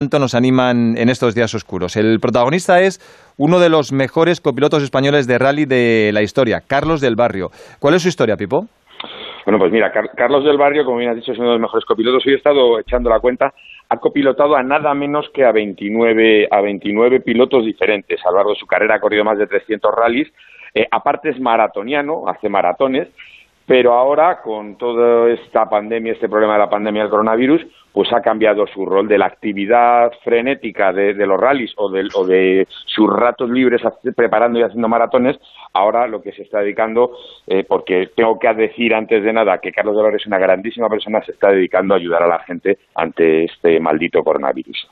tanto nos animan en estos días oscuros. El protagonista es uno de los mejores copilotos españoles de rally de la historia, Carlos del Barrio. ¿Cuál es su historia, Pipo? Bueno, pues mira, Carlos del Barrio, como bien has dicho, es uno de los mejores copilotos. Hoy he estado echando la cuenta, ha copilotado a nada menos que a 29, a 29 pilotos diferentes. A lo largo de su carrera ha corrido más de 300 rallies. Eh, aparte es maratoniano, hace maratones pero ahora con toda esta pandemia, este problema de la pandemia del coronavirus, pues ha cambiado su rol de la actividad frenética de, los rallies o de, o de, sus ratos libres preparando y haciendo maratones, ahora lo que se está dedicando, eh, porque tengo que decir antes de nada que Carlos Dolores es una grandísima persona, se está dedicando a ayudar a la gente ante este maldito coronavirus.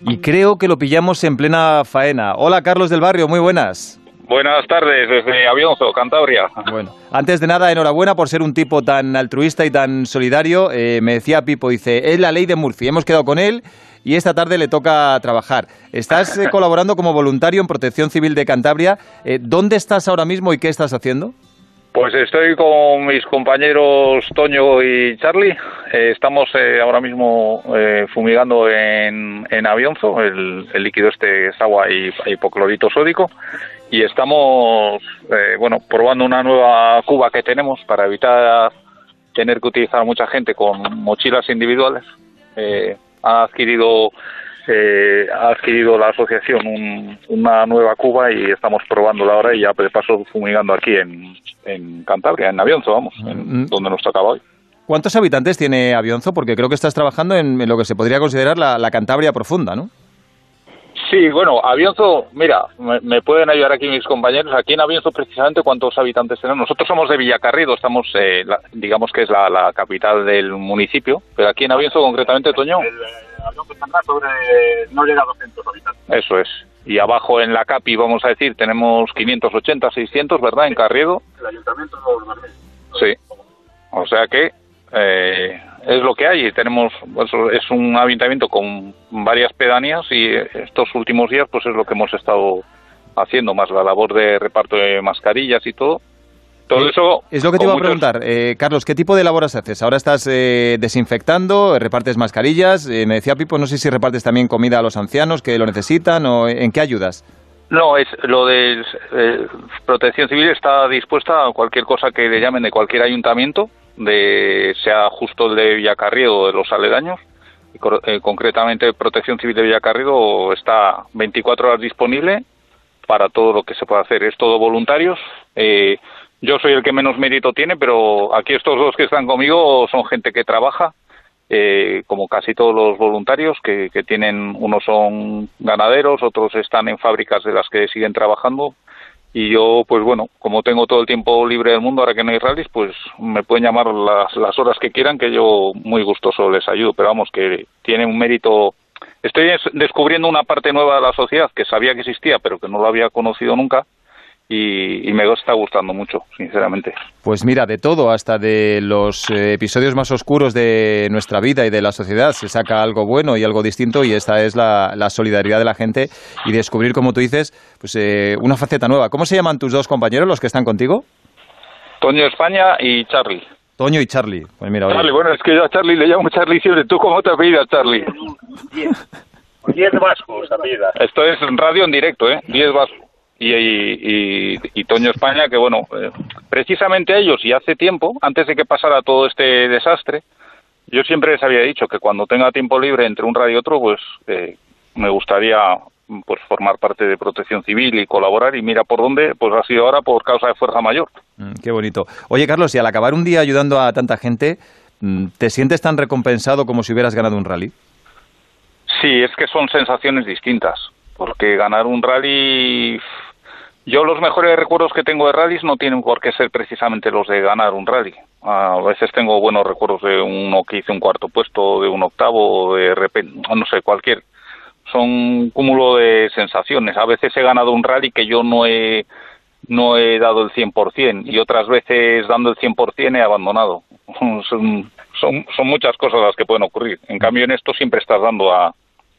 Y creo que lo pillamos en plena faena. Hola Carlos del Barrio, muy buenas. Buenas tardes desde Avionzo, Cantabria. Bueno, antes de nada, enhorabuena por ser un tipo tan altruista y tan solidario. Eh, me decía Pipo, dice, es la ley de Murphy. Hemos quedado con él y esta tarde le toca trabajar. Estás eh, colaborando como voluntario en Protección Civil de Cantabria. Eh, ¿Dónde estás ahora mismo y qué estás haciendo? Pues estoy con mis compañeros Toño y Charlie. estamos ahora mismo fumigando en, en Avionzo. El, líquido este es agua y hipoclorito sódico y estamos eh, bueno probando una nueva cuba que tenemos para evitar tener que utilizar mucha gente con mochilas individuales eh, ha adquirido eh, ha adquirido la asociación una nueva cuba y estamos probándola ahora y ya de paso fumigando aquí en, en Cantabria, en Avionzo, vamos, en, mm. donde nos tocaba hoy. ¿Cuántos habitantes tiene Avionzo? Porque creo que estás trabajando en, lo que se podría considerar la, la Cantabria profunda, ¿no? Sí, bueno, Avionzo, mira, me, pueden ayudar aquí mis compañeros. Aquí en Avionzo, precisamente, ¿cuántos habitantes tenemos? Nosotros somos de Villacarrido, estamos, eh, digamos que es la, capital del municipio, pero aquí en Avionzo, concretamente, Toño. El, Avionzo está sobre, no llega a 200 habitantes. Eso es. Y abajo en la CAPI, vamos a decir, tenemos 580, 600, ¿verdad? En Carriedo. El ayuntamiento no, Sí. O sea que eh, es lo que hay. Tenemos, pues, es un ayuntamiento con varias pedanías y estos últimos días pues es lo que hemos estado haciendo, más la labor de reparto de mascarillas y todo. Todo eh, eso. Es lo que te iba a preguntar, eh, Carlos, ¿qué tipo de labores haces? Ahora estás eh, desinfectando, repartes mascarillas. me decía Pipo, no sé si repartes también comida a los ancianos que lo necesitan o en qué ayudas. No, es lo de Protección Civil está dispuesta a cualquier cosa que le llamen de cualquier ayuntamiento de sea justo el de Villacarriedo o de los aledaños. Eh, concretamente, Protección Civil de Villacarriedo está 24 horas disponible para todo lo que se pueda hacer. Es todo voluntarios. Eh, yo soy el que menos mérito tiene, pero aquí estos dos que están conmigo son gente que trabaja, eh, como casi todos los voluntarios, que, que tienen, unos son ganaderos, otros están en fábricas de las que siguen trabajando. Y yo pues bueno como tengo todo el tiempo libre del mundo ahora que no hay rallies pues me pueden llamar las, las horas que quieran que yo muy gustoso les ayudo. Pero vamos que tiene un mérito. Estoy descubriendo una parte nueva de la sociedad que sabía que existía pero que no lo había conocido nunca y, me está gustando mucho, sinceramente. Pues mira, de todo, hasta de los eh, episodios más oscuros de nuestra vida y de la sociedad, se saca algo bueno y algo distinto y esta es la, solidaridad de la gente y descubrir, como tú dices, pues eh, una faceta nueva. ¿Cómo se llaman tus dos compañeros, los que están contigo? Toño España y Charlie. Toño y Charlie. Pues mira, Charlie, bueno, es que yo a Charlie le llamo Charlie siempre. ¿Tú cómo te apellidas, Charlie? Diez vascos, Esto es radio en directo, ¿eh? Diez vascos y, y, Toño España, que bueno, eh, precisamente ellos y hace tiempo, antes de que pasara todo este desastre, yo siempre les había dicho que cuando tenga tiempo libre entre un radio y otro, pues eh, me gustaría pues formar parte de Protección Civil y colaborar y mira por dónde, pues ha sido ahora por causa de fuerza mayor. Mm, qué bonito. Oye Carlos, y al acabar un día ayudando a tanta gente, mm, ¿te sientes tan recompensado como si hubieras ganado un rally? Sí, es que son sensaciones distintas, porque ganar un rally yo los mejores recuerdos que tengo de rallies no tienen por qué ser precisamente los de ganar un rally. A veces tengo buenos recuerdos de uno que hice un cuarto puesto, de un octavo, de repente, no sé, cualquier. Son un cúmulo de sensaciones. A veces he ganado un rally que yo no he no he dado el 100% y otras veces dando el 100% he abandonado. Son, son, son muchas cosas las que pueden ocurrir. En cambio en esto siempre estás dando a,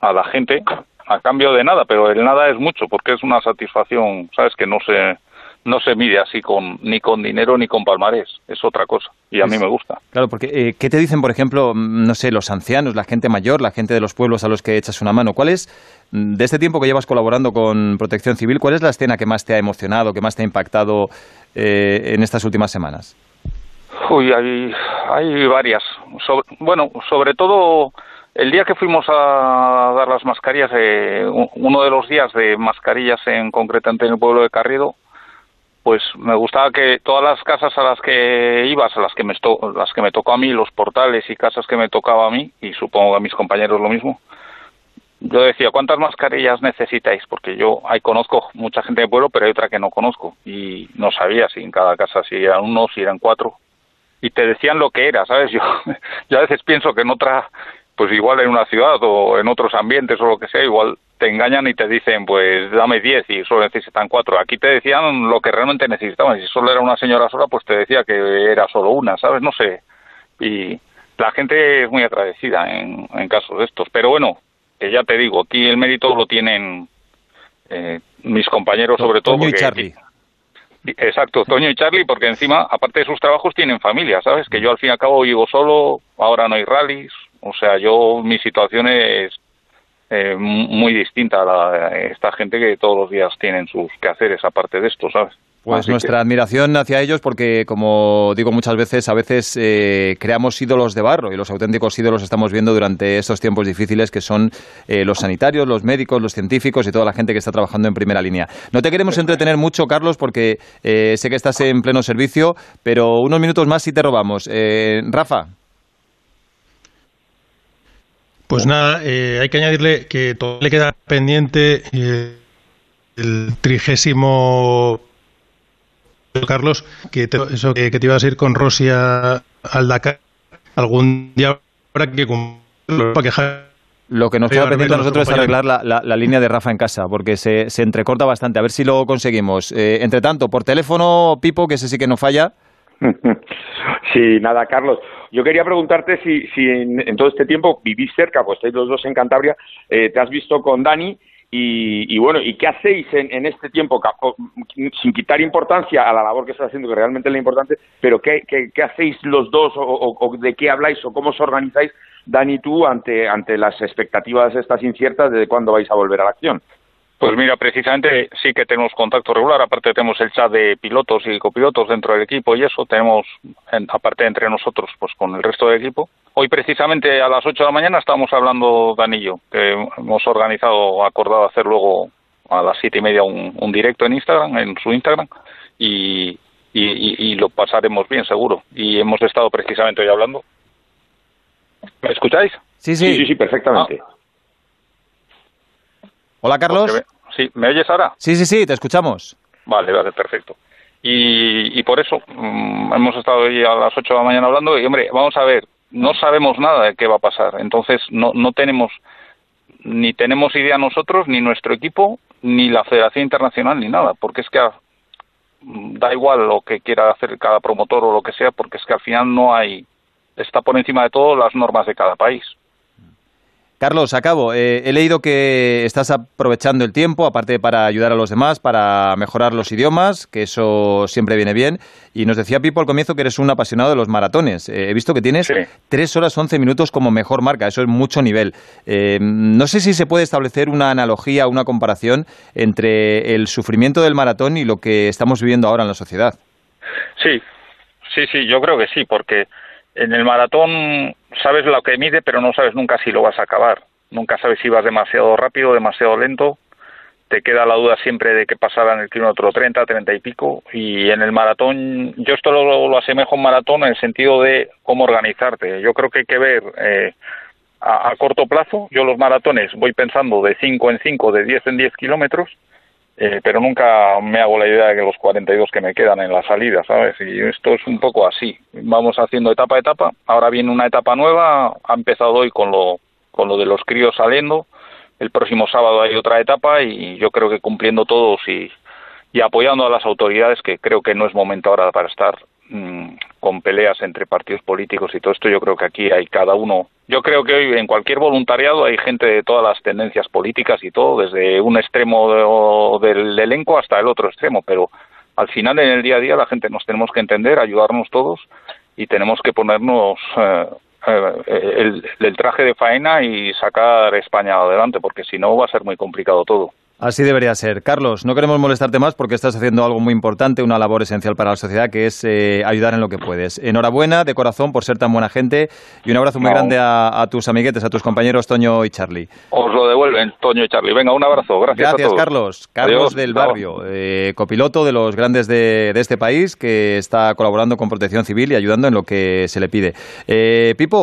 a la gente a cambio de nada, pero el nada es mucho porque es una satisfacción, sabes que no se no se mide así con ni con dinero ni con palmarés, es otra cosa y a mí me gusta. Claro, porque eh, ¿qué te dicen, por ejemplo, no sé, los ancianos, la gente mayor, la gente de los pueblos a los que echas una mano? ¿Cuál es, de este tiempo que llevas colaborando con Protección Civil, cuál es la escena que más te ha emocionado, que más te ha impactado eh, en estas últimas semanas? Uy, hay, hay varias. bueno, sobre todo el día que fuimos a dar las mascarillas, eh, uno de los días de mascarillas en concreto en el pueblo de Carriedo, pues me gustaba que todas las casas a las que ibas, a las que me las que me tocó a mí, los portales y casas que me tocaba a mí y supongo a mis compañeros lo mismo. Yo decía, ¿cuántas mascarillas necesitáis? Porque yo ahí conozco mucha gente de pueblo, pero hay otra que no conozco y no sabía si en cada casa si eran uno, si eran cuatro y te decían lo que era, ¿sabes? Yo, yo a veces pienso que en otra pues igual en una ciudad o en otros ambientes o lo que sea, igual te engañan y te dicen, pues dame 10 y solo necesitan 4. Aquí te decían lo que realmente necesitaban. Si solo era una señora sola, pues te decía que era solo una, ¿sabes? No sé. Y la gente es muy agradecida en, en casos de estos. Pero bueno, ya te digo, aquí el mérito lo tienen eh, mis compañeros, sobre todo. Toño y Charlie. Exacto, Toño y Charlie, porque encima, aparte de sus trabajos, tienen familia, ¿sabes? Que yo al fin y al cabo vivo solo, ahora no hay rallies, o sea, yo, mi situación es eh, muy distinta a la esta gente que todos los días tienen sus quehaceres aparte de esto, ¿sabes? Pues nuestra admiración hacia ellos porque, como digo muchas veces, a veces eh, creamos ídolos de barro y los auténticos ídolos estamos viendo durante estos tiempos difíciles que son eh, los sanitarios, los médicos, los científicos y toda la gente que está trabajando en primera línea. No te queremos entretener mucho, Carlos, porque sé que estás en pleno servicio, pero unos minutos más si te robamos. Rafa. Pues nada, eh, hay que añadirle que todo le queda pendiente eh, el trigésimo Carlos, que te, eso que, te ibas a ir con Rosia al Dakar algún día habrá que cumplirlo para quejar. Lo que nos queda pendiente a nosotros es arreglar la, la, línea de Rafa en casa, porque se, se entrecorta bastante. A ver si lo conseguimos. Eh, entre tanto, por teléfono, Pipo, que ese sí que no falla. Sí, nada, Carlos. Yo quería preguntarte si, si en, todo este tiempo vivís cerca, pues estáis los dos en Cantabria, eh, te has visto con Dani y, bueno, ¿y qué hacéis en, este tiempo, sin quitar importancia a la labor que estás haciendo, que realmente es la importante, pero qué, qué, hacéis los dos o, de qué habláis o cómo os organizáis, Dani y tú, ante, ante las expectativas estas inciertas de cuándo vais a volver a la acción? Pues mira, precisamente sí que tenemos contacto regular, aparte tenemos el chat de pilotos y copilotos dentro del equipo y eso, tenemos, aparte entre nosotros, pues con el resto del equipo. Hoy precisamente a las 8 de la mañana estamos hablando Danillo, que hemos organizado, acordado hacer luego a las siete y media un, directo en Instagram, en su Instagram, y, y, lo pasaremos bien seguro. Y hemos estado precisamente hoy hablando. ¿Me escucháis? Sí, sí, sí, perfectamente. Ah. Hola, Carlos. sí, ¿me oyes ahora? Sí, sí, sí, te escuchamos. Vale, vale, perfecto. Y, por eso mm, hemos estado hoy a las 8 de la mañana hablando y, hombre, vamos a ver, no sabemos nada de qué va a pasar. Entonces, no, no tenemos, ni tenemos idea nosotros, ni nuestro equipo, ni la Federación Internacional, ni nada, porque es que mm, da igual lo que quiera hacer cada promotor o lo que sea, porque es que al final no hay, está por encima de todo las normas de cada país. Carlos, acabo. Eh, he leído que estás aprovechando el tiempo, aparte para ayudar a los demás, para mejorar los idiomas, que eso siempre viene bien. Y nos decía Pipo al comienzo que eres un apasionado de los maratones. Eh, he visto que tienes tres horas 11 minutos como mejor marca. Eso es mucho nivel. Eh, no sé si se puede establecer una analogía, una comparación entre el sufrimiento del maratón y lo que estamos viviendo ahora en la sociedad. Sí, sí, sí, yo creo que sí, porque en el maratón sabes lo que mide, pero no sabes nunca si lo vas a acabar. Nunca sabes si vas demasiado rápido, demasiado lento. Te queda la duda siempre de qué pasará en el kilómetro 30, 30 y pico. Y en el maratón, yo esto lo, lo asemejo a un maratón en el sentido de cómo organizarte. Yo creo que hay que ver eh, a, a, corto plazo. Yo los maratones voy pensando de 5 en 5, de 10 en 10 kilómetros eh, pero nunca me hago la idea de que los 42 que me quedan en la salida, ¿sabes? Y esto es un poco así. Vamos haciendo etapa a etapa. Ahora viene una etapa nueva. Ha empezado hoy con lo, con lo de los críos saliendo. El próximo sábado hay otra etapa y yo creo que cumpliendo todos y, y apoyando a las autoridades, que creo que no es momento ahora para estar Mm, con peleas entre partidos políticos y todo esto, yo creo que aquí hay cada uno. Yo creo que hoy en cualquier voluntariado hay gente de todas las tendencias políticas y todo, desde un extremo del elenco hasta el otro extremo, pero al final en el día a día la gente nos tenemos que entender, ayudarnos todos y tenemos que ponernos eh, eh, el, traje de faena y sacar España adelante, porque si no va a ser muy complicado todo. Así debería ser. Carlos, no queremos molestarte más porque estás haciendo algo muy importante, una labor esencial para la sociedad, que es eh, ayudar en lo que puedes. Enhorabuena de corazón por ser tan buena gente y un abrazo muy grande a, tus amiguetes, a tus compañeros Toño y Charlie. Os lo devuelven, Toño y Charlie. Venga, un abrazo. Gracias, Gracias a todos. Carlos. Carlos del Barrio, eh, copiloto de los grandes de, este país, que está colaborando con Protección Civil y ayudando en lo que se le pide. Eh, Pipo,